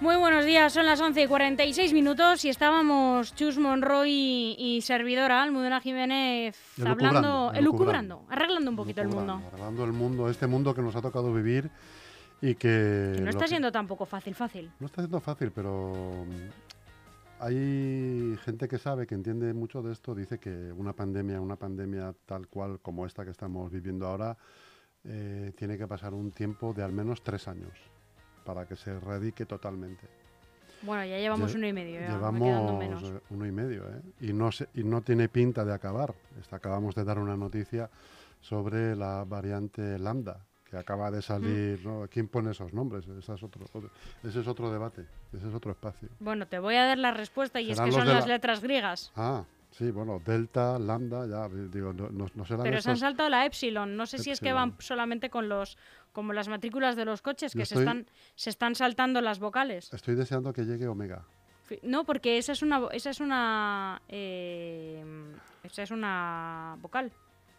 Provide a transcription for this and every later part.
Muy buenos días, son las 11 y 46 minutos y estábamos Chus Monroy y, servidora Almudena Jiménez hablando, elucubrando, arreglando un poquito el mundo. Arreglando el mundo, este mundo que nos ha tocado vivir y que... no está siendo tampoco fácil, fácil. No está siendo fácil, pero mm, hay gente que sabe, que entiende mucho de esto, dice que una pandemia, una pandemia tal cual como esta que estamos viviendo ahora, eh, tiene que pasar un tiempo de al menos tres años para que se erradique totalmente. Bueno, ya llevamos uno y medio. llevamos uno y medio, ¿eh? Y no, y no tiene pinta de acabar. acabamos de dar una noticia sobre la variante lambda, que acaba de salir. Mm. ¿Quién pone esos nombres? Ese es, otro, ese es otro debate, ese es otro espacio. Bueno, te voy a dar la respuesta y es que son las letras griegas. Ah, Sí, bueno, delta, lambda, ya, digo, no, no, serán Pero se han saltado la epsilon. No sé si es que van solamente con los, como las matrículas de los coches, que se, están, se están saltando las vocales. Estoy deseando que llegue omega. No, porque esa es una, esa es una, eh, esa es una vocal.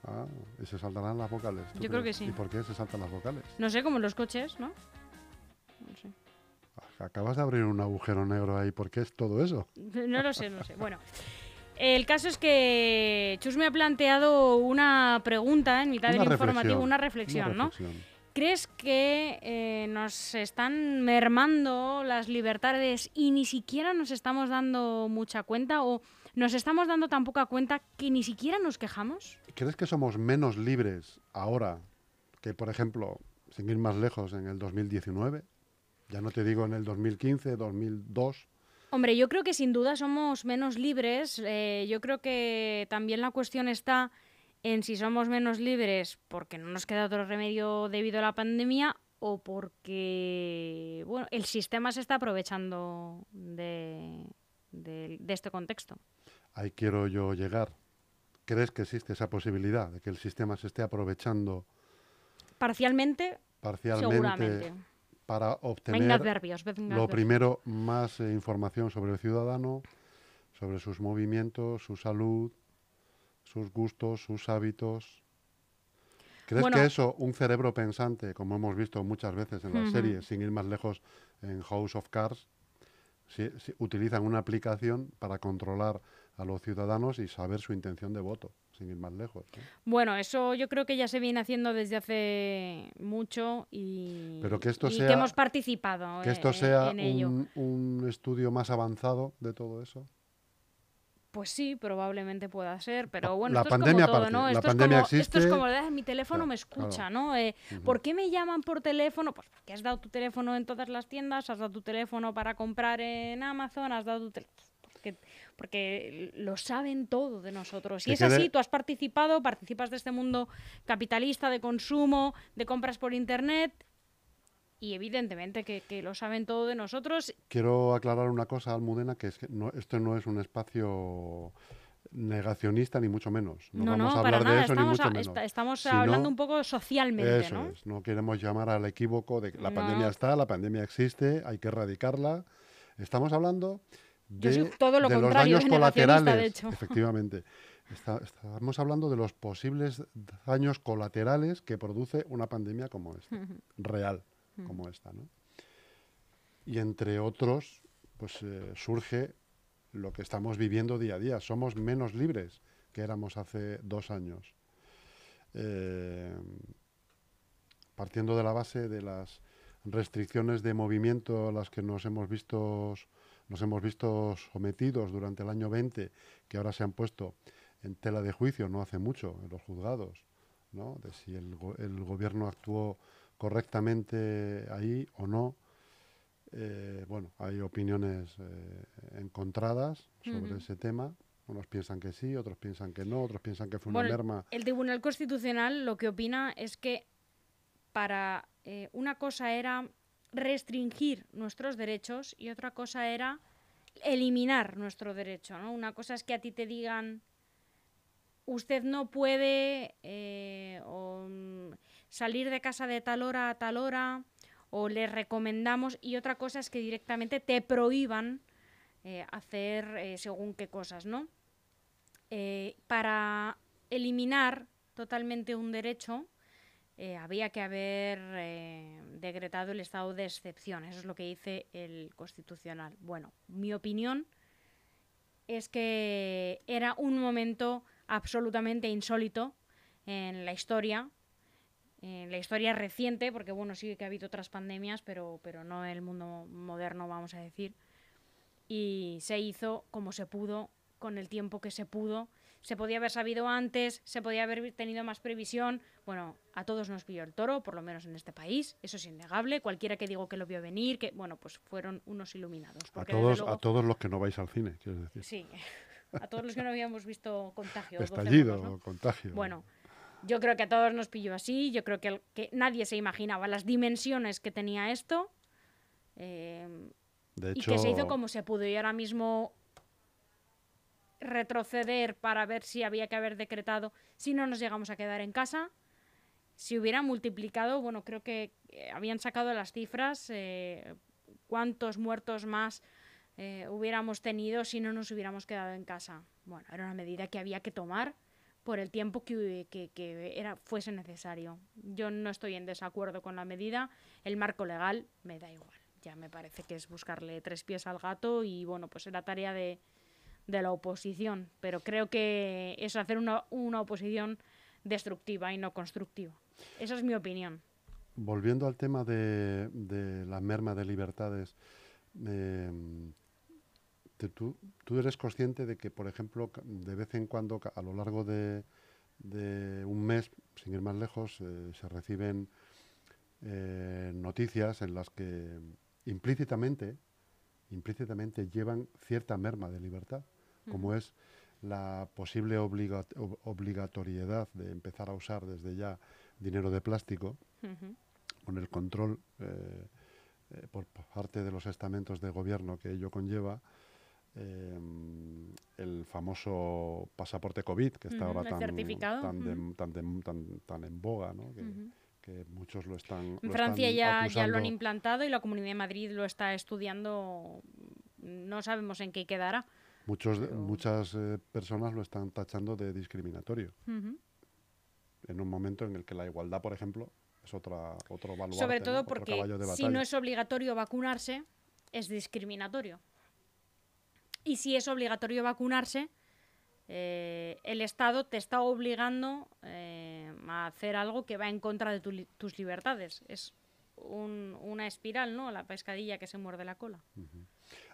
Ah, ¿y se saltarán las vocales? Yo creo que sí. ¿Y por qué se saltan las vocales? No sé, como en los coches, ¿no? No sé. Acabas de abrir un agujero negro ahí. ¿Por qué es todo eso? No lo sé, no sé. Bueno. El caso es que Chus me ha planteado una pregunta en mitad del informativo, una reflexión, ¿no? ¿Crees que eh, nos están mermando las libertades y ni siquiera nos estamos dando mucha cuenta o nos estamos dando tan poca cuenta que ni siquiera nos quejamos? ¿Crees que somos menos libres ahora que, por ejemplo, sin ir más lejos, en el 2019? Ya no te digo en el 2015, 2002. Hombre, yo creo que sin duda somos menos libres. Eh, yo creo que también la cuestión está en si somos menos libres porque no nos queda otro remedio debido a la pandemia o porque bueno, el sistema se está aprovechando de, este contexto. Ahí quiero yo llegar. ¿Crees que existe esa posibilidad de que el sistema se esté aprovechando? Parcialmente, Parcialmente, seguramente para obtener lo primero más eh, información sobre el ciudadano, sobre sus movimientos, su salud, sus gustos, sus hábitos. ¿Crees que eso, un cerebro pensante, como hemos visto muchas veces en las series, sin ir más lejos en House of Cards, si, utilizan una aplicación para controlar a los ciudadanos y saber su intención de voto? Sin ir más lejos. Bueno, eso yo creo que ya se viene haciendo desde hace mucho y, Pero que, esto sea, que hemos participado que esto eh, sea un, un estudio más avanzado de todo eso. Pues sí, probablemente pueda ser, pero bueno, la esto pandemia es como todo, ¿no? La esto, pandemia es como, existe. esto es como, mi teléfono me escucha, ¿no? Eh, ¿Por qué me llaman por teléfono? Pues porque has dado tu teléfono en todas las tiendas, has dado tu teléfono para comprar en Amazon, has dado tu teléfono porque, lo saben todo de nosotros. Y es así, tú has participado, participas de este mundo capitalista de consumo, de compras por Internet, y evidentemente que, lo saben todo de nosotros. Quiero aclarar una cosa, Almudena, que es que no, esto no es un espacio negacionista ni mucho menos. No, vamos a hablar de eso ni mucho menos. estamos hablando un poco socialmente, eso ¿no? Es, no queremos llamar al equívoco de que la pandemia está, la pandemia existe, hay que erradicarla. Estamos hablando de, todo lo los daños colaterales. Efectivamente. estamos hablando de los posibles daños colaterales que produce una pandemia como esta, real como esta. ¿no? Y entre otros, pues eh, surge lo que estamos viviendo día a día. Somos menos libres que éramos hace dos años. Eh, partiendo de la base de las restricciones de movimiento a las que nos hemos visto nos hemos visto sometidos durante el año 20, que ahora se han puesto en tela de juicio no hace mucho en los juzgados, ¿no? de si el, gobierno actuó correctamente ahí o no. Eh, bueno, hay opiniones eh, encontradas sobre ese tema. Unos piensan que sí, otros piensan que no, otros piensan que fue una merma. El Tribunal Constitucional lo que opina es que para eh, una cosa era restringir nuestros derechos y otra cosa era eliminar nuestro derecho. ¿no? Una cosa es que a ti te digan, usted no puede eh, mm, salir de casa de tal hora a tal hora, o le recomendamos, y otra cosa es que directamente te prohíban eh, hacer eh, según qué cosas, ¿no? para eliminar totalmente un derecho, eh, había que haber eh, decretado el estado de excepción. Eso es lo que dice el Constitucional. Bueno, mi opinión es que era un momento absolutamente insólito en la historia, en la historia reciente, porque bueno, sí que ha habido otras pandemias, pero, pero no en el mundo moderno, vamos a decir. Y se hizo como se pudo, con el tiempo que se pudo. Se podía haber sabido antes, se podía haber tenido más previsión. Bueno, a todos nos pilló el toro, por lo menos en este país. Eso es innegable. Cualquiera que digo que lo vio venir, que bueno, pues fueron unos iluminados. A todos, a todos los que no vais al cine, quieres decir. Sí, a todos los que no habíamos visto contagio. Estallido, contagio. Bueno, yo creo que a todos nos pilló así. Yo creo que, que nadie se imaginaba las dimensiones que tenía esto. Eh, de y que se hizo como se pudo. Y ahora mismo retroceder para ver si había que haber decretado, si no nos llegamos a quedar en casa. Si hubiera multiplicado, bueno, creo que eh, habían sacado las cifras, eh, cuántos muertos más eh, hubiéramos tenido si no nos hubiéramos quedado en casa. Bueno, era una medida que había que tomar por el tiempo que, que, era, fuese necesario. Yo no estoy en desacuerdo con la medida, el marco legal me da igual. Ya me parece que es buscarle tres pies al gato y bueno, pues era tarea de, de la oposición, pero creo que es hacer una, una oposición destructiva y no constructiva. Esa es mi opinión. Volviendo al tema de, de la merma de libertades, eh, tú, tú, eres consciente de que, por ejemplo, de vez en cuando, a lo largo de, de un mes, sin ir más lejos, eh, se reciben eh, noticias en las que implícitamente, implícitamente llevan cierta merma de libertad, como es la posible obligatoriedad de empezar a usar desde ya dinero de plástico, con el control eh, por parte de los estamentos de gobierno que ello conlleva, Em, el famoso pasaporte COVID, que está ahora tan, tan, en boga, que, muchos lo están. En Francia ya, ya lo han implantado y la Comunidad de Madrid lo está estudiando. No sabemos en qué quedará. Muchos, Muchas eh, personas lo están tachando de discriminatorio. En un momento en el que la igualdad, por ejemplo, es otra, otro valor. Sobre todo porque si no es obligatorio vacunarse, es discriminatorio. Y si es obligatorio vacunarse, eh, el Estado te está obligando eh, a hacer algo que va en contra de tus libertades. Es una espiral, ¿no? La pescadilla que se muerde la cola.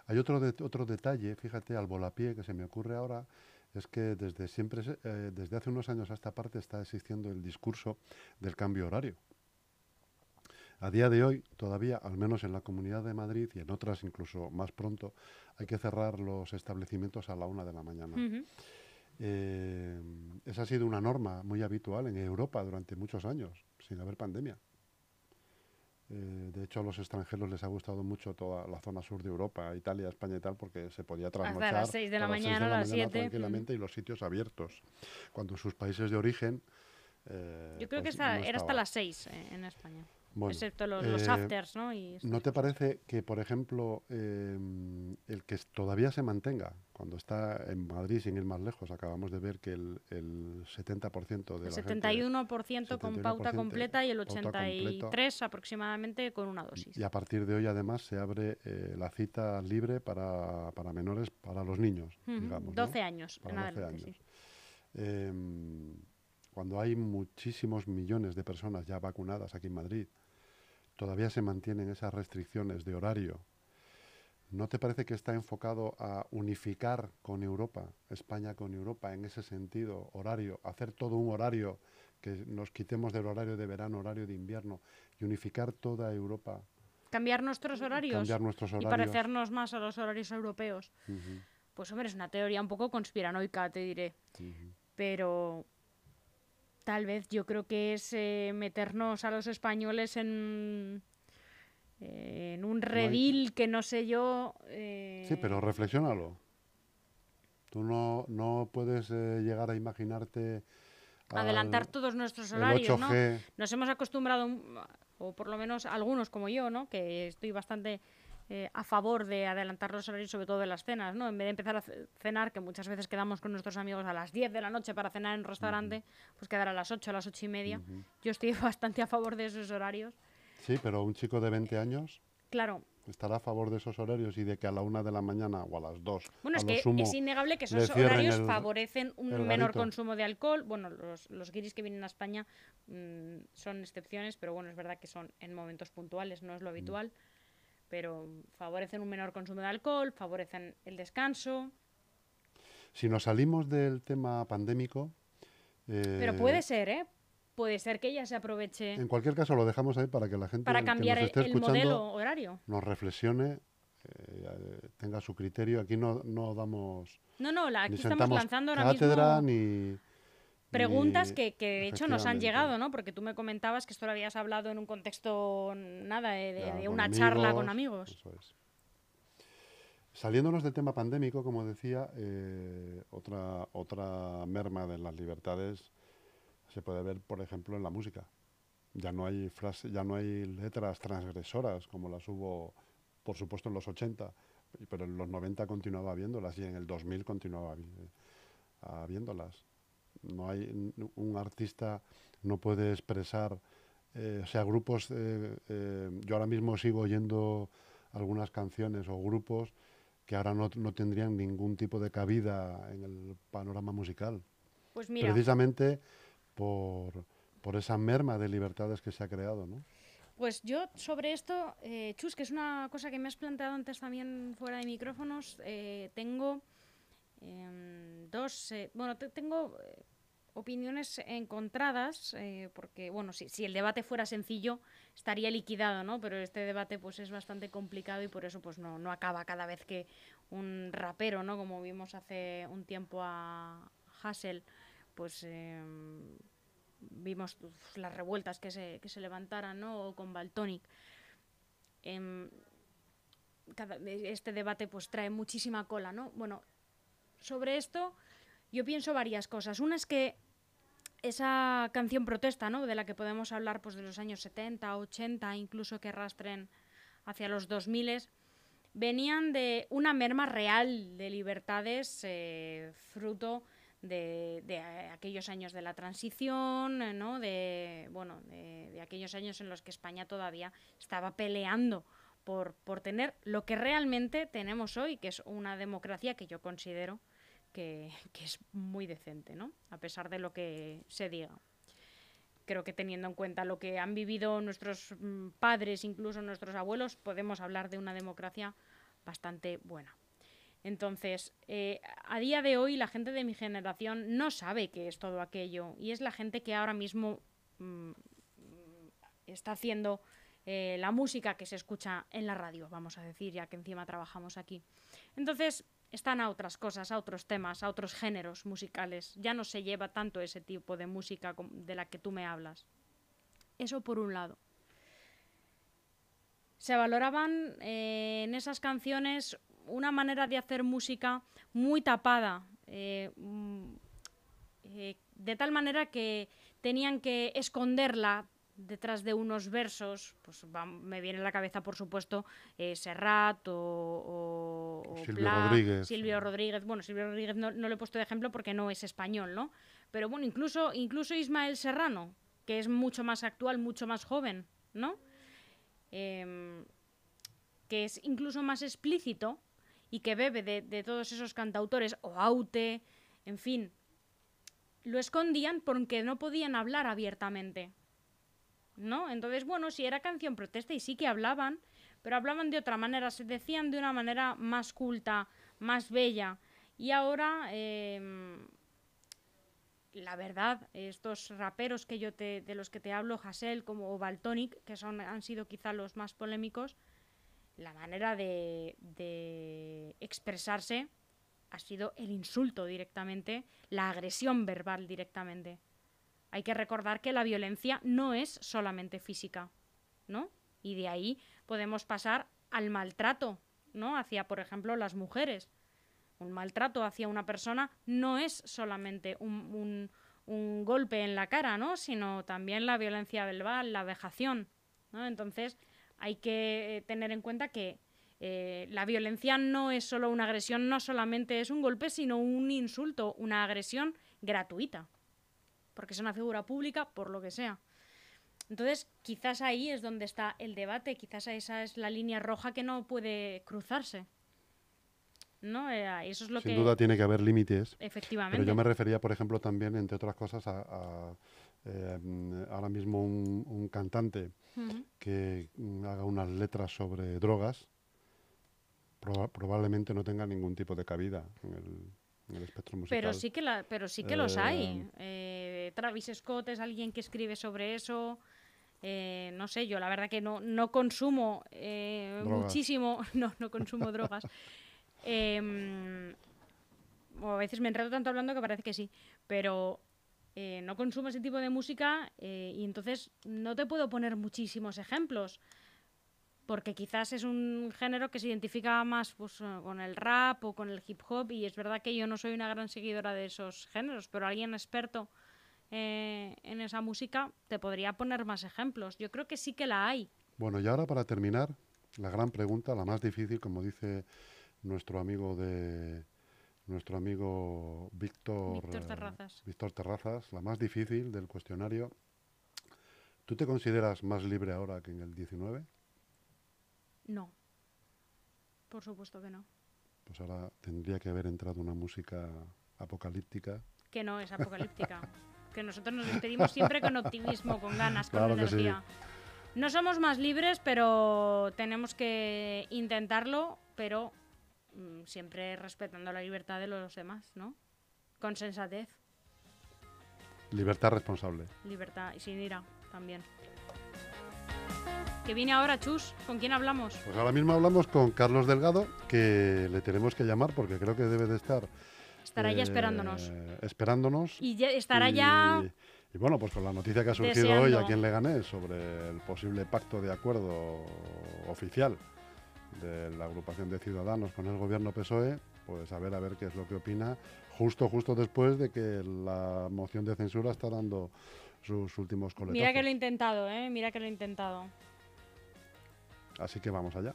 Hay otro, otro detalle, fíjate, al volapié que se me ocurre ahora, es que desde siempre, eh, desde hace unos años a esta parte está existiendo el discurso del cambio horario. A día de hoy, todavía, al menos en la Comunidad de Madrid y en otras incluso más pronto, hay que cerrar los establecimientos a la una de la mañana. Eh, esa ha sido una norma muy habitual en Europa durante muchos años, sin haber pandemia. Eh, de hecho, a los extranjeros les ha gustado mucho toda la zona sur de Europa, Italia, España y tal, porque se podía trasnochar a las 6 de la mañana, a las 7 tranquilamente y los sitios abiertos. Cuando en sus países de origen. Eh, Yo creo que pues era hasta las 6 en España. Excepto los, eh, afters, ¿no? ¿No te parece que, por ejemplo, em, el que todavía se mantenga, cuando está en Madrid, sin ir más lejos, acabamos de ver que el, el 70% de el 71% con pauta completa y el 83% aproximadamente con una dosis. Y a partir de hoy, además, se abre eh, la cita libre para, para, menores, para los niños, digamos. 12 años, para 12 años. Em, cuando hay muchísimos millones de personas ya vacunadas aquí en Madrid, todavía se mantienen esas restricciones de horario. ¿No te parece que está enfocado a unificar con Europa, España con Europa, en ese sentido, horario, hacer todo un horario, que nos quitemos del horario de verano, horario de invierno, y unificar toda Europa? Cambiar nuestros horarios. Cambiar nuestros horarios. Y parecernos más a los horarios europeos. Pues hombre, es una teoría un poco conspiranoica, te diré. Pero tal vez yo creo que es eh, meternos a los españoles en, en un redil que no sé yo. Eh, sí, pero reflexiónalo. Tú no, no puedes eh, llegar a imaginarte. Adelantar todos nuestros horarios, ¿no? Nos hemos acostumbrado, o por lo menos algunos como yo, ¿no? Que estoy bastante eh, a favor de adelantar los horarios, sobre todo de las cenas, ¿no? En vez de empezar a cenar, que muchas veces quedamos con nuestros amigos a las 10 de la noche para cenar en un restaurante, pues quedar a las 8, a las 8 y media. Yo estoy bastante a favor de esos horarios. Sí, pero un chico de 20 años... Claro, estará a favor de esos horarios y de que a la una de la mañana o a las dos. Bueno, es que es innegable que esos horarios favorecen un menor consumo de alcohol. Bueno, los, los guiris que vienen a España mm, son excepciones, pero bueno, es verdad que son en momentos puntuales, no es lo mm. Pero favorecen un menor consumo de alcohol, favorecen el descanso. Si nos salimos del tema pandémico. pero puede ser, ¿eh? puede ser que ella se aproveche. En cualquier caso, lo dejamos ahí para que la gente para cambiar que el modelo horario. nos reflexione, eh, tenga su criterio. Aquí no, no damos. No, no, aquí estamos lanzando ahora mismo. Ni, preguntas que, que, de hecho nos han llegado, ¿no? Porque tú me comentabas que esto lo habías hablado en un contexto, nada, de, una charla con amigos. Eso es. Saliéndonos del tema pandémico, como decía, eh, otra, otra merma de las libertades se puede ver, por ejemplo, en la música. Ya no hay frase, ya no hay letras transgresoras como las hubo, por supuesto, en los 80, pero en los 90 continuaba habiéndolas y en el 2000 continuaba habiéndolas. No hay un artista no puede expresar, eh, o sea, grupos. Eh, eh, yo ahora mismo sigo oyendo algunas canciones o grupos que ahora no, no, tendrían ningún tipo de cabida en el panorama musical. Pues mira. Precisamente por, por esa merma de libertades que se ha creado, ¿no? Pues yo sobre esto, Chus, que es una cosa que me has planteado antes también fuera de micrófonos, tengo em, dos, eh, bueno, tengo opiniones encontradas, porque, bueno, si, si, el debate fuera sencillo estaría liquidado, ¿no? Pero este debate pues es bastante complicado y por eso pues no, no acaba cada vez que un rapero, ¿no? Como vimos hace un tiempo a Hassel, pues em, vimos las revueltas que se, que se levantaran, ¿no? O con Baltonic. Em, este debate pues trae muchísima cola, ¿no? Bueno, sobre esto yo pienso varias cosas. Una es que esa canción protesta, ¿no? De la que podemos hablar pues de los años 70, 80, incluso que rastren hacia los 2000 venían de una merma real de libertades eh, fruto de, aquellos años de la transición, ¿no? de, bueno, de, aquellos años en los que España todavía estaba peleando por, por tener lo que realmente tenemos hoy, que es una democracia que yo considero que, que, es muy decente, ¿no? a pesar de lo que se diga. Creo que teniendo en cuenta lo que han vivido nuestros mm, padres, incluso nuestros abuelos, podemos hablar de una democracia bastante buena. Entonces, eh, a día de hoy la gente de mi generación no sabe qué es todo aquello y es la gente que ahora mismo mm, está haciendo eh, la música que se escucha en la radio, vamos a decir, ya que encima trabajamos aquí. Entonces, están a otras cosas, a otros temas, a otros géneros musicales. Ya no se lleva tanto ese tipo de música de la que tú me hablas. Eso por un lado. Se valoraban eh, en esas canciones una manera de hacer música muy tapada, eh, mm, de tal manera que tenían que esconderla detrás de unos versos, pues me viene a la cabeza, por supuesto, eh, Serrat o, Silvio Rodríguez. Silvio Rodríguez. Bueno, Silvio Rodríguez no, no, lo he puesto de ejemplo porque no es español, ¿no? Pero bueno, incluso, incluso Ismael Serrano, que es mucho más actual, mucho más joven, ¿no? Em, que es incluso más explícito y que bebe de, todos esos cantautores, o Aute, en fin, lo escondían porque no podían hablar abiertamente. ¿No? Entonces, bueno, si era canción protesta y sí que hablaban, pero hablaban de otra manera, se decían de una manera más culta, más bella. Y ahora, em, la verdad, estos raperos que yo te, de los que te hablo, Hassel como Baltonic, que son, han sido quizá los más polémicos, la manera de, expresarse ha sido el insulto directamente, la agresión verbal directamente. Hay que recordar que la violencia no es solamente física, ¿no? Y de ahí podemos pasar al maltrato, ¿no? Hacia, por ejemplo, las mujeres. Un maltrato hacia una persona no es solamente un, golpe en la cara, ¿no? Sino también la violencia verbal, la vejación. Entonces, hay que eh, tener en cuenta que Eh, la violencia no es solo una agresión, no solamente es un golpe, sino un insulto, una agresión gratuita, porque es una figura pública, por lo que sea. Entonces, quizás ahí es donde está el debate, quizás esa es la línea roja que no puede cruzarse. ¿No? Eh, eso es lo Sin que... duda tiene que haber límites. Efectivamente. Pero yo me refería, por ejemplo, también, entre otras cosas, a, a, eh, ahora mismo un, un cantante Ujú. que mm, haga unas letras sobre drogas, proba- probablemente no tenga ningún tipo de cabida en el, el espectro musical. Pero sí que, la, pero sí que los hay. Eh, Eh, Travis Scott es alguien que escribe sobre eso. Eh, no sé, yo la verdad que no, no consumo eh, muchísimo, no, no consumo drogas. Em, o a veces me enredo tanto hablando que parece que sí, pero eh, no consumo ese tipo de música y entonces no te puedo poner muchísimos ejemplos. Porque quizás es un género que se identifica más pues, eh, con el rap o con el hip hop y es verdad que yo no soy una gran seguidora de esos géneros, pero alguien experto eh, en esa música te podría poner más ejemplos. Yo creo que sí que la hay. Bueno, y ahora para terminar, la gran pregunta, la más difícil, como dice nuestro amigo de nuestro amigo Víctor Víctor Terrazas. Víctor Terrazas, la más difícil del cuestionario. ¿Tú te consideras más libre ahora que en el 19? No. Por supuesto que no. Pues ahora tendría que haber entrado una música apocalíptica. Que no es apocalíptica. que nosotros nos despedimos siempre con optimismo, con ganas, con Claro que sí. energía. No somos más libres, pero tenemos que intentarlo, pero mm, siempre respetando la libertad de los demás, ¿no? Con sensatez, Libertad responsable. libertad y sin ira también. Que viene ahora, Chus, ¿con quién hablamos? Pues ahora mismo hablamos con Carlos Delgado, que le tenemos que llamar porque creo que debe de estar... Estará ya eh, esperándonos. Esperándonos. Y ya estará y- ya Y bueno, pues con la noticia que ha surgido hoy Deseando. aquí en Leganés sobre el posible pacto de acuerdo oficial de la agrupación de ciudadanos con el gobierno PSOE, pues a ver a ver qué es lo que opina, justo justo después de que la moción de censura está dando sus últimos coletazos. Mira que lo he intentado, ¿eh? Mira que lo he intentado. Así que vamos allá.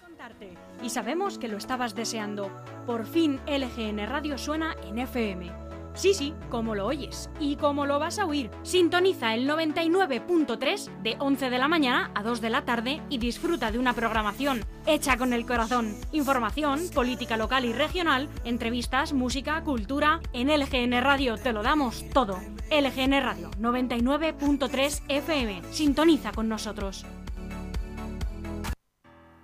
contarte. Y sabemos que lo estabas deseando. Por fin LGN Radio suena en FM. Sí, sí, como lo oyes y como lo vas a oír. Sintoniza el 99.3 de 11 de la mañana a 2 de la tarde y disfruta de una programación hecha con el corazón. Información, política local y regional, entrevistas, música, cultura. En LGN Radio te lo damos todo. LGN Radio 99.3 FM. Sintoniza con nosotros.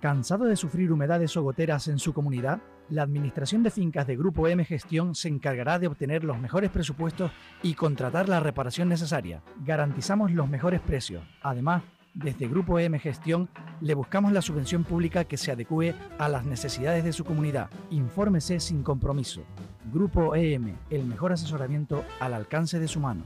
¿Cansado de sufrir humedades o goteras en su comunidad? La Administración de Fincas de Grupo M Gestión se encargará de obtener los mejores presupuestos y contratar la reparación necesaria. Garantizamos los mejores precios. Además, desde Grupo M Gestión le buscamos la subvención pública que se adecue a las necesidades de su comunidad. Infórmese sin compromiso. Grupo EM, el mejor asesoramiento al alcance de su mano.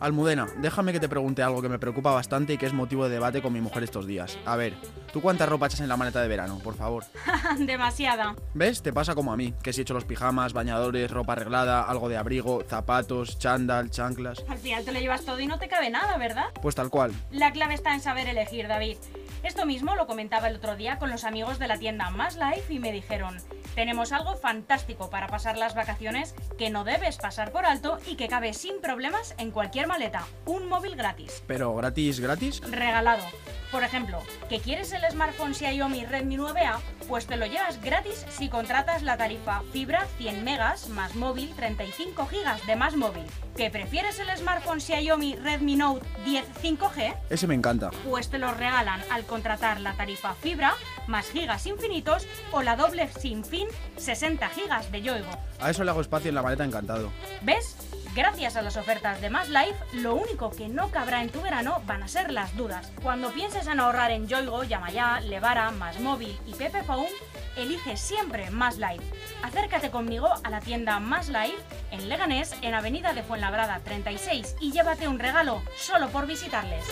Almudena, déjame que te pregunte algo que me preocupa bastante y que es motivo de debate con mi mujer estos días. A ver, ¿tú cuánta ropa echas en la maleta de verano, por favor? Demasiada. ¿Ves? Te pasa como a mí, que si echo los pijamas, bañadores, ropa arreglada, algo de abrigo, zapatos, chándal, chanclas. Al final te lo llevas todo y no te cabe nada, ¿verdad? Pues tal cual. La clave está en saber elegir, David. Esto mismo lo comentaba el otro día con los amigos de la tienda Más Life y me dijeron, tenemos algo fantástico para pasar las vacaciones que no debes pasar por alto y que cabe sin problemas en cualquier maleta. Un móvil gratis. Pero gratis, gratis. Regalado. Por ejemplo, ¿que quieres el smartphone Xiaomi Redmi 9A? Pues te lo llevas gratis si contratas la tarifa fibra 100 megas más móvil 35 gigas de más móvil. ¿Que prefieres el smartphone Xiaomi Redmi Note 10 5G? Ese me encanta. Pues te lo regalan al contratar la tarifa fibra más gigas infinitos o la doble sin fin 60 gigas de Yoigo. A eso le hago espacio en la maleta encantado. ¿Ves? Gracias a las ofertas de Más Life, lo único que no cabrá en tu verano van a ser las dudas. Cuando pienses en ahorrar en Yoigo, Llama Ya, Levara, Más Móvil y Pepe Phone, elige siempre Más Life. Acércate conmigo a la tienda Más Life en Leganés, en Avenida de Fuenlabrada 36 y llévate un regalo solo por visitarles.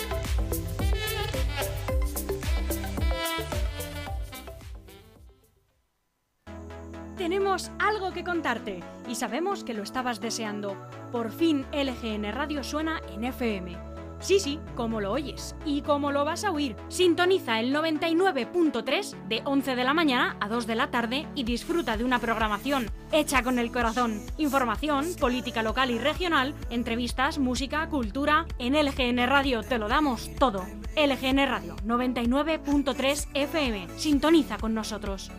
Tenemos algo que contarte y sabemos que lo estabas deseando. Por fin LGN Radio suena en FM. Sí, sí, como lo oyes y como lo vas a oír. Sintoniza el 99.3 de 11 de la mañana a 2 de la tarde y disfruta de una programación hecha con el corazón. Información, política local y regional, entrevistas, música, cultura. En LGN Radio te lo damos todo. LGN Radio 99.3 FM. Sintoniza con nosotros.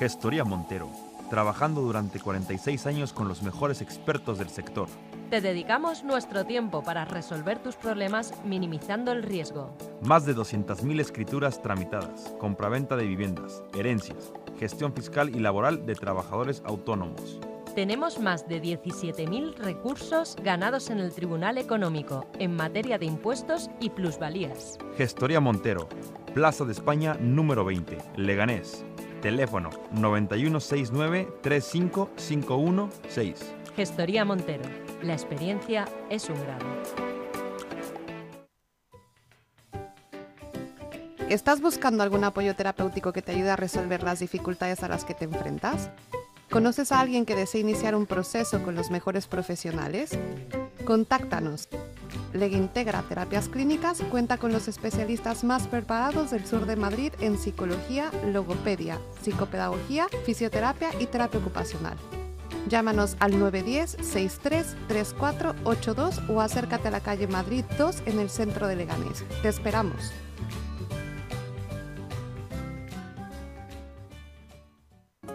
Gestoría Montero, trabajando durante 46 años con los mejores expertos del sector te dedicamos nuestro tiempo para resolver tus problemas minimizando el riesgo. Más de 200.000 escrituras tramitadas, compraventa de viviendas, herencias, gestión fiscal y laboral de trabajadores autónomos. Tenemos más de 17.000 recursos ganados en el Tribunal Económico en materia de impuestos y plusvalías. Gestoría Montero, Plaza de España número 20, Leganés. Teléfono 9169 35516. Gestoría Montero la experiencia es un grado. ¿Estás buscando algún apoyo terapéutico que te ayude a resolver las dificultades a las que te enfrentas? ¿Conoces a alguien que desee iniciar un proceso con los mejores profesionales? Contáctanos. Legintegra Terapias Clínicas cuenta con los especialistas más preparados del sur de Madrid en psicología, logopedia, psicopedagogía, fisioterapia y terapia ocupacional. Llámanos al 910-633482 o acércate a la calle Madrid 2 en el centro de Leganés. Te esperamos.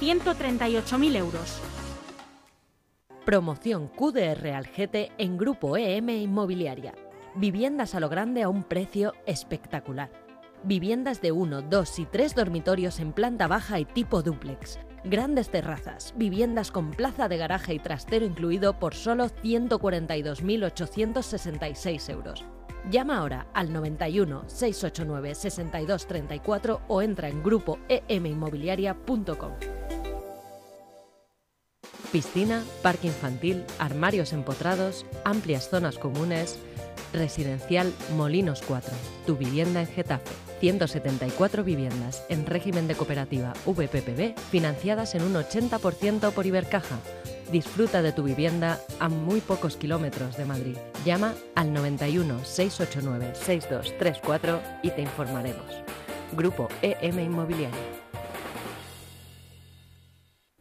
138.000 euros. Promoción QDR al GT en Grupo EM Inmobiliaria. Viviendas a lo grande a un precio espectacular. Viviendas de 1, 2 y 3 dormitorios en planta baja y tipo duplex. Grandes terrazas, viviendas con plaza de garaje y trastero incluido por solo 142.866 euros. Llama ahora al 91 689 6234 o entra en grupo eminmobiliaria.com. Piscina, parque infantil, armarios empotrados, amplias zonas comunes. Residencial Molinos 4, tu vivienda en Getafe. 174 viviendas en régimen de cooperativa VPPB financiadas en un 80% por Ibercaja. Disfruta de tu vivienda a muy pocos kilómetros de Madrid. Llama al 91 689 6234 y te informaremos. Grupo EM Inmobiliario.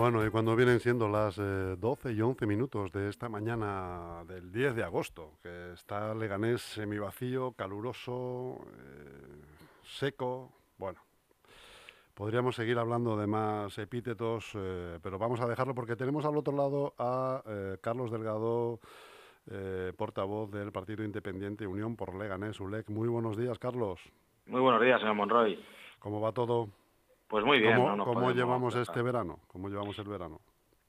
Bueno, y cuando vienen siendo las 12 eh, y 11 minutos de esta mañana del 10 de agosto, que está Leganés semivacío, caluroso, eh, seco, bueno, Podríamos seguir hablando de más epítetos, eh, pero vamos a dejarlo porque tenemos al otro lado a eh, Carlos Delgado, portavoz del Partido Independiente Unión por Leganés, ULEC. Muy buenos días, Carlos. Muy buenos días, señor Monroy. ¿Cómo va todo? Pues muy bien. ¿Cómo, no cómo llevamos este verano? ¿Cómo llevamos el verano?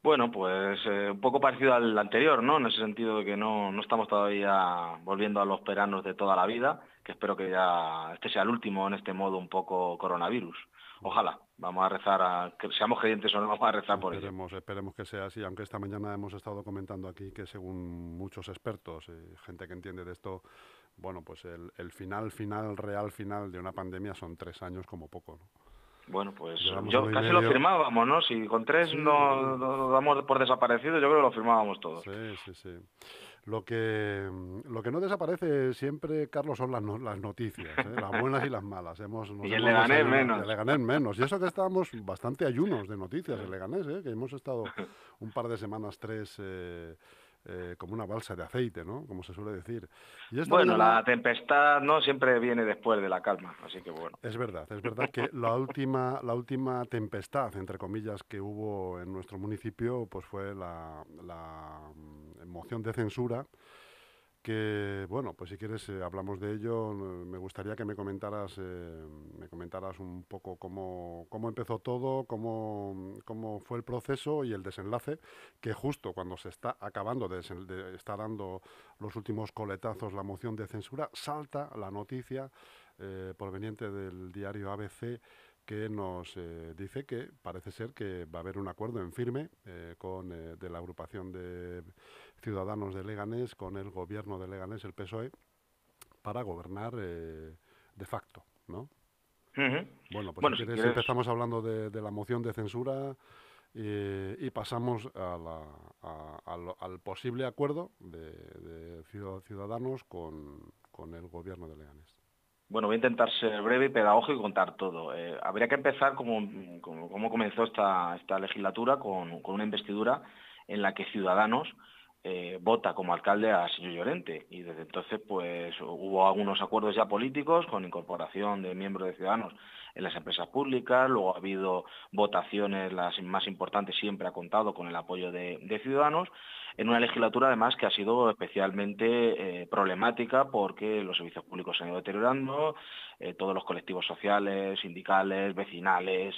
Bueno, pues eh, un poco parecido al anterior, ¿no? En ese sentido de que no, no estamos todavía volviendo a los veranos de toda la vida, que espero que ya este sea el último en este modo un poco coronavirus. Ojalá, vamos a rezar, a, que seamos creyentes o no, vamos a rezar por ello. Esperemos, esperemos que sea así, aunque esta mañana hemos estado comentando aquí que según muchos expertos, eh, gente que entiende de esto, bueno, pues el, el final, final, real final de una pandemia son tres años como poco, ¿no? Bueno, pues Llevamos yo casi lo firmábamos, ¿no? Si con tres Sí. no, damos por desaparecido, yo creo que lo firmábamos todos. Sí, sí, sí. Lo que, lo que no desaparece siempre, Carlos, son las, no- las noticias, ¿eh? las buenas y las malas. Hemos, nos Y el hemos Leganés menos. y el Leganés menos. Y eso que estábamos bastante ayunos de noticias, el Leganés, ¿eh? que hemos estado un par de semanas, tres, eh, eh, como una balsa de aceite, ¿no? Como se suele decir. Y Bueno, mañana- la tempestad no siempre viene después de la calma, así que bueno. Es verdad, es verdad que la última, la última tempestad, entre comillas, que hubo en nuestro municipio, pues fue la, la mm, moción de censura, que, bueno, pues si quieres eh, hablamos de ello. Me gustaría que me comentaras, eh, me comentaras un poco cómo, cómo empezó todo, cómo, cómo fue el proceso y el desenlace, que justo cuando se está acabando de, estar dando los últimos coletazos la moción de censura, salta la noticia eh, proveniente del diario ABC que nos dice que parece ser que va a haber un acuerdo en firme con de la agrupación de ciudadanos de Leganés con el gobierno de Leganés, el PSOE, para gobernar eh, de facto, ¿no? Bueno, pues Bueno, si si quieres, quieres- empezamos hablando de, de la moción de censura eh, y pasamos a la- a- al, al posible acuerdo de, de ciudad- ciudadanos con, con el gobierno de Leganés. Bueno, voy a intentar ser breve y pedagógico y contar todo. Eh, habría que empezar como, como, como comenzó esta, esta legislatura con, con una investidura en la que Ciudadanos eh, vota como alcalde a señor Llorente. Y desde entonces pues hubo algunos acuerdos ya políticos con incorporación de miembros de Ciudadanos en las empresas públicas, luego ha habido votaciones, las más importantes siempre ha contado con el apoyo de, de Ciudadanos, en una legislatura además que ha sido especialmente eh, problemática porque los servicios públicos se han ido deteriorando, eh, todos los colectivos sociales, sindicales, vecinales,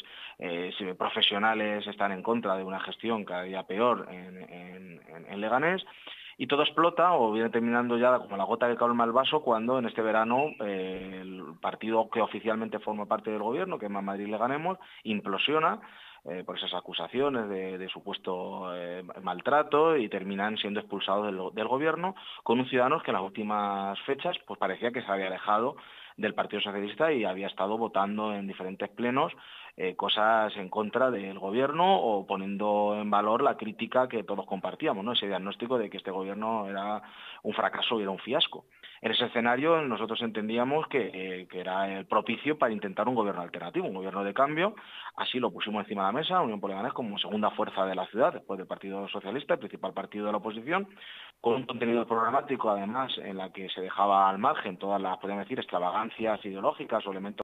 si- profesionales están en contra de una gestión cada día peor en- Leganés. Y todo explota o viene terminando ya como la gota que colma el vaso cuando en este verano eh, el partido que oficialmente forma parte del gobierno, que es Más Madrid Le Ganemos, implosiona eh, por esas acusaciones de, supuesto eh, maltrato y terminan siendo expulsados del, del gobierno con un ciudadano que en las últimas fechas pues parecía que se había alejado del Partido Socialista y había estado votando en diferentes plenos eh, cosas en contra del gobierno o poniendo en valor la crítica que todos compartíamos, ese diagnóstico de que este gobierno era un fracaso y era un fiasco. En ese escenario nosotros entendíamos que, eh, que era el propicio para intentar un gobierno alternativo, un gobierno de cambio. Así lo pusimos encima de la mesa, Unión por Leganés como segunda fuerza de la ciudad, después del Partido Socialista, el principal partido de la oposición, con un contenido programático además en la que se dejaba al margen todas las, podríamos decir, extravagancias ideológicas o elementos